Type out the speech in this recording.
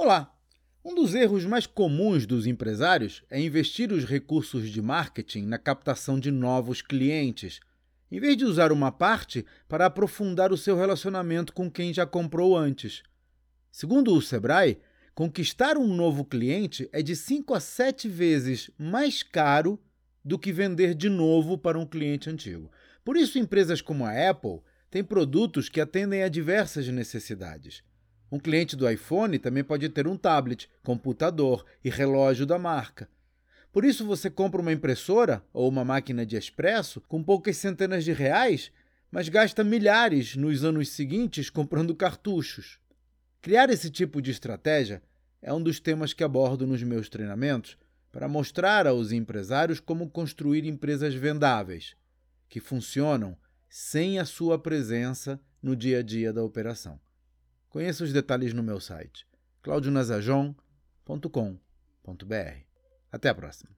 Olá! Um dos erros mais comuns dos empresários é investir os recursos de marketing na captação de novos clientes, em vez de usar uma parte para aprofundar o seu relacionamento com quem já comprou antes. Segundo o Sebrae, conquistar um novo cliente é de 5 a 7 vezes mais caro do que vender de novo para um cliente antigo. Por isso, empresas como a Apple têm produtos que atendem a diversas necessidades. Um cliente do iPhone também pode ter um tablet, computador e relógio da marca. Por isso, você compra uma impressora ou uma máquina de expresso com poucas centenas de reais, mas gasta milhares nos anos seguintes comprando cartuchos. Criar esse tipo de estratégia é um dos temas que abordo nos meus treinamentos para mostrar aos empresários como construir empresas vendáveis, que funcionam sem a sua presença no dia a dia da operação. Conheça os detalhes no meu site claudionazajon.com.br. Até a próxima.